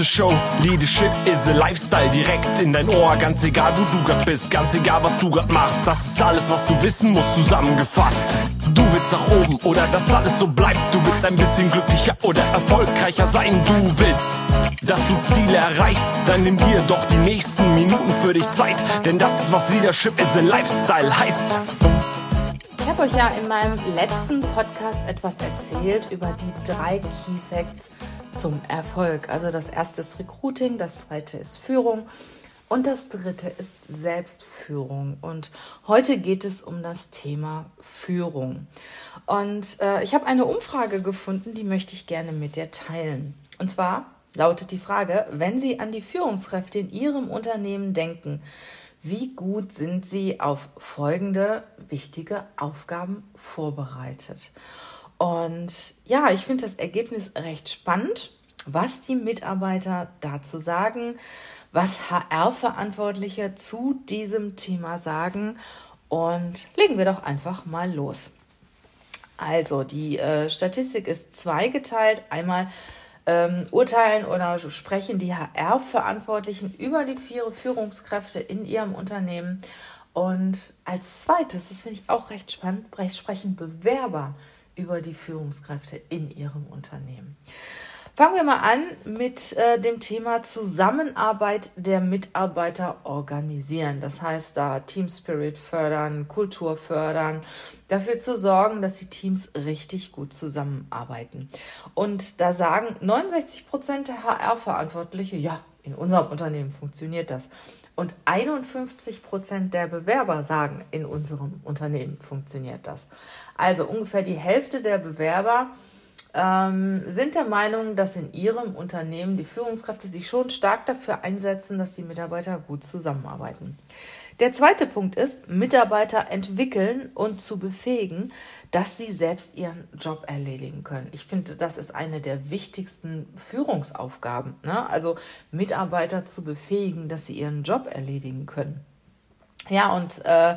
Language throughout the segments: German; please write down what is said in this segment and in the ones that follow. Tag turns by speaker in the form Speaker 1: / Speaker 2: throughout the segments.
Speaker 1: a show, Leadership is a Lifestyle. Direkt in dein Ohr, ganz egal wo du grad bist, ganz egal was du grad machst. Das ist alles, was du wissen musst, zusammengefasst. Du willst nach oben oder dass alles so bleibt. Du willst ein bisschen glücklicher oder erfolgreicher sein. Du willst, dass du Ziele erreichst. Dann nimm dir doch die nächsten Minuten für dich Zeit. Denn das ist, was Leadership is a Lifestyle heißt.
Speaker 2: Ich habe euch ja in meinem letzten Podcast etwas erzählt über die drei Key Facts zum Erfolg. Also das erste ist Recruiting, das zweite ist Führung und das dritte ist Selbstführung. Und heute geht es um das Thema Führung. Und äh, ich habe eine Umfrage gefunden, die möchte ich gerne mit dir teilen. Und zwar lautet die Frage, wenn Sie an die Führungskräfte in Ihrem Unternehmen denken, wie gut sind Sie auf folgende wichtige Aufgaben vorbereitet? Und ja, ich finde das Ergebnis recht spannend, was die Mitarbeiter dazu sagen, was HR-Verantwortliche zu diesem Thema sagen. Und legen wir doch einfach mal los. Also, die äh, Statistik ist zweigeteilt. Einmal ähm, urteilen oder sprechen die HR-Verantwortlichen über die vier Führungskräfte in ihrem Unternehmen. Und als zweites, das finde ich auch recht spannend, sprechen Bewerber über die Führungskräfte in ihrem Unternehmen. Fangen wir mal an mit äh, dem Thema Zusammenarbeit der Mitarbeiter organisieren. Das heißt, da Team Spirit fördern, Kultur fördern, dafür zu sorgen, dass die Teams richtig gut zusammenarbeiten. Und da sagen 69 Prozent der HR-Verantwortliche, ja, in unserem Unternehmen funktioniert das. Und 51 Prozent der Bewerber sagen, in unserem Unternehmen funktioniert das. Also ungefähr die Hälfte der Bewerber ähm, sind der Meinung, dass in ihrem Unternehmen die Führungskräfte sich schon stark dafür einsetzen, dass die Mitarbeiter gut zusammenarbeiten. Der zweite Punkt ist, Mitarbeiter entwickeln und zu befähigen, dass sie selbst ihren Job erledigen können. Ich finde, das ist eine der wichtigsten Führungsaufgaben. Ne? Also Mitarbeiter zu befähigen, dass sie ihren Job erledigen können. Ja, und äh,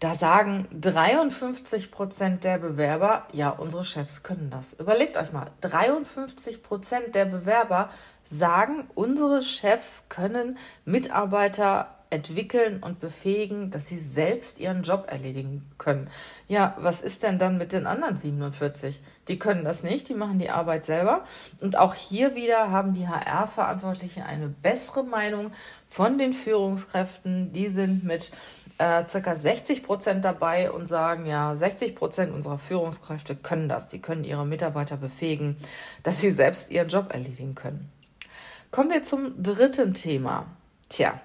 Speaker 2: da sagen 53 Prozent der Bewerber, ja, unsere Chefs können das. Überlegt euch mal, 53 Prozent der Bewerber sagen, unsere Chefs können Mitarbeiter entwickeln und befähigen, dass sie selbst ihren Job erledigen können. Ja, was ist denn dann mit den anderen 47? Die können das nicht, die machen die Arbeit selber. Und auch hier wieder haben die HR-Verantwortlichen eine bessere Meinung von den Führungskräften. Die sind mit äh, circa 60 Prozent dabei und sagen, ja, 60 Prozent unserer Führungskräfte können das. Die können ihre Mitarbeiter befähigen, dass sie selbst ihren Job erledigen können. Kommen wir zum dritten Thema. Tja,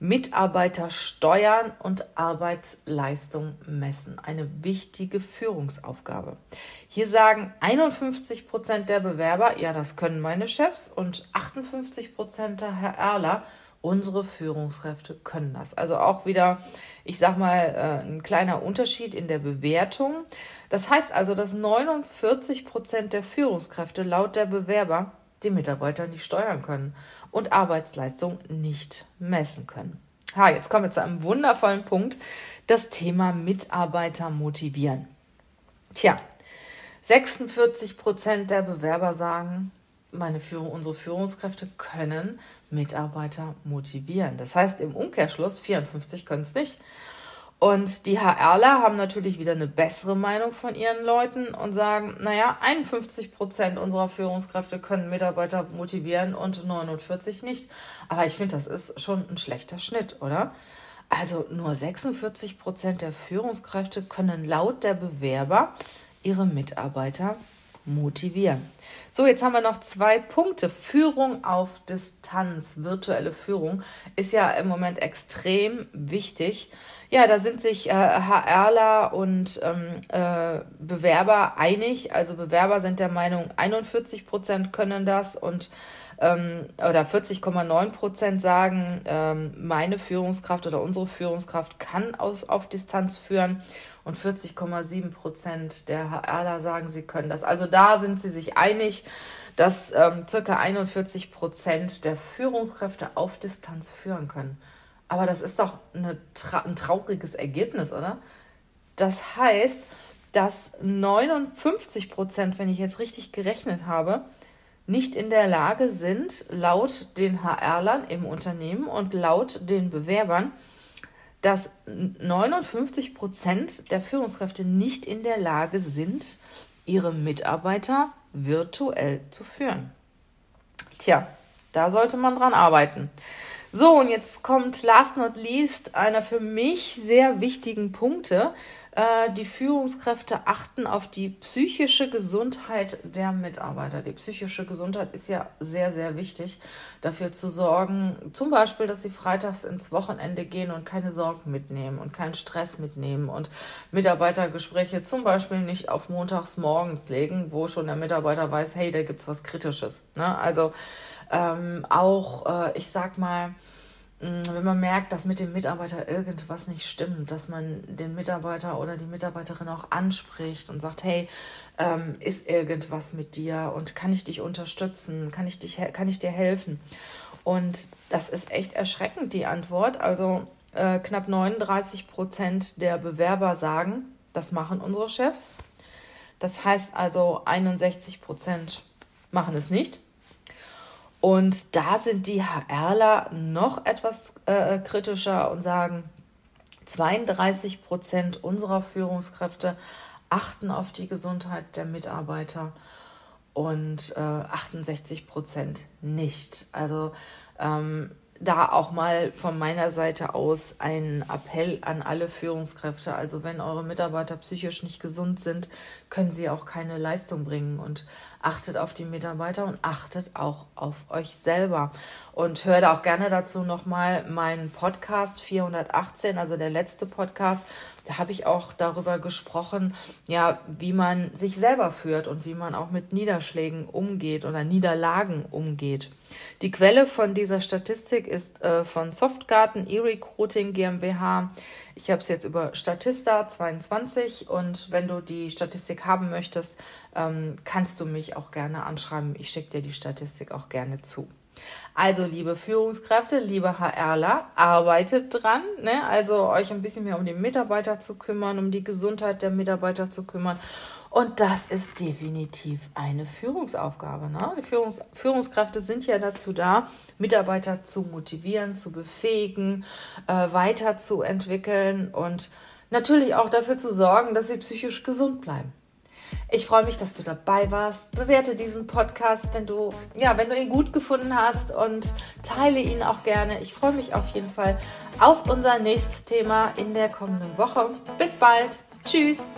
Speaker 2: Mitarbeiter steuern und Arbeitsleistung messen. Eine wichtige Führungsaufgabe. Hier sagen 51 Prozent der Bewerber, ja, das können meine Chefs und 58 Prozent der Herr Erler, unsere Führungskräfte können das. Also auch wieder, ich sag mal, äh, ein kleiner Unterschied in der Bewertung. Das heißt also, dass 49 Prozent der Führungskräfte laut der Bewerber die Mitarbeiter nicht steuern können und Arbeitsleistung nicht messen können. Ha, jetzt kommen wir zu einem wundervollen Punkt, das Thema Mitarbeiter motivieren. Tja, 46 Prozent der Bewerber sagen, meine Führung, unsere Führungskräfte können Mitarbeiter motivieren. Das heißt im Umkehrschluss, 54 können es nicht. Und die HRler haben natürlich wieder eine bessere Meinung von ihren Leuten und sagen, naja, 51 Prozent unserer Führungskräfte können Mitarbeiter motivieren und 49 nicht. Aber ich finde, das ist schon ein schlechter Schnitt, oder? Also nur 46 Prozent der Führungskräfte können laut der Bewerber ihre Mitarbeiter motivieren. So, jetzt haben wir noch zwei Punkte. Führung auf Distanz, virtuelle Führung ist ja im Moment extrem wichtig. Ja, da sind sich äh, HRler und ähm, äh, Bewerber einig. Also Bewerber sind der Meinung, 41 Prozent können das und ähm, oder 40,9 Prozent sagen, ähm, meine Führungskraft oder unsere Führungskraft kann aus, auf Distanz führen und 40,7 Prozent der HRler sagen, sie können das. Also da sind sie sich einig, dass ähm, circa 41 Prozent der Führungskräfte auf Distanz führen können. Aber das ist doch eine, ein trauriges Ergebnis, oder? Das heißt, dass 59 Prozent, wenn ich jetzt richtig gerechnet habe, nicht in der Lage sind, laut den HR-Lern im Unternehmen und laut den Bewerbern, dass 59 Prozent der Führungskräfte nicht in der Lage sind, ihre Mitarbeiter virtuell zu führen. Tja, da sollte man dran arbeiten. So, und jetzt kommt last not least einer für mich sehr wichtigen Punkte. Äh, die Führungskräfte achten auf die psychische Gesundheit der Mitarbeiter. Die psychische Gesundheit ist ja sehr, sehr wichtig, dafür zu sorgen, zum Beispiel, dass sie freitags ins Wochenende gehen und keine Sorgen mitnehmen und keinen Stress mitnehmen und Mitarbeitergespräche zum Beispiel nicht auf montags morgens legen, wo schon der Mitarbeiter weiß, hey, da gibt es was Kritisches. Ne? Also ähm, auch, äh, ich sag mal, wenn man merkt, dass mit dem Mitarbeiter irgendwas nicht stimmt, dass man den Mitarbeiter oder die Mitarbeiterin auch anspricht und sagt, hey, ähm, ist irgendwas mit dir und kann ich dich unterstützen, kann ich, dich, kann ich dir helfen? Und das ist echt erschreckend, die Antwort. Also äh, knapp 39 Prozent der Bewerber sagen, das machen unsere Chefs. Das heißt also 61 Prozent machen es nicht. Und da sind die HRler noch etwas äh, kritischer und sagen, 32 Prozent unserer Führungskräfte achten auf die Gesundheit der Mitarbeiter und äh, 68 Prozent nicht. Also ähm, da auch mal von meiner Seite aus ein Appell an alle Führungskräfte. Also wenn eure Mitarbeiter psychisch nicht gesund sind, können sie auch keine Leistung bringen. Und achtet auf die Mitarbeiter und achtet auch auf euch selber. Und hört auch gerne dazu nochmal meinen Podcast 418, also der letzte Podcast. Da habe ich auch darüber gesprochen, ja, wie man sich selber führt und wie man auch mit Niederschlägen umgeht oder Niederlagen umgeht. Die Quelle von dieser Statistik ist äh, von Softgarten E-Recruiting GmbH. Ich habe es jetzt über Statista 22 und wenn du die Statistik haben möchtest, ähm, kannst du mich auch gerne anschreiben. Ich schicke dir die Statistik auch gerne zu. Also, liebe Führungskräfte, liebe HRler, arbeitet dran, ne? also euch ein bisschen mehr um die Mitarbeiter zu kümmern, um die Gesundheit der Mitarbeiter zu kümmern. Und das ist definitiv eine Führungsaufgabe. Ne? Die Führungs Führungskräfte sind ja dazu da, Mitarbeiter zu motivieren, zu befähigen, äh, weiterzuentwickeln und natürlich auch dafür zu sorgen, dass sie psychisch gesund bleiben. Ich freue mich, dass du dabei warst. Bewerte diesen Podcast, wenn du, ja, wenn du ihn gut gefunden hast und teile ihn auch gerne. Ich freue mich auf jeden Fall auf unser nächstes Thema in der kommenden Woche. Bis bald. Tschüss.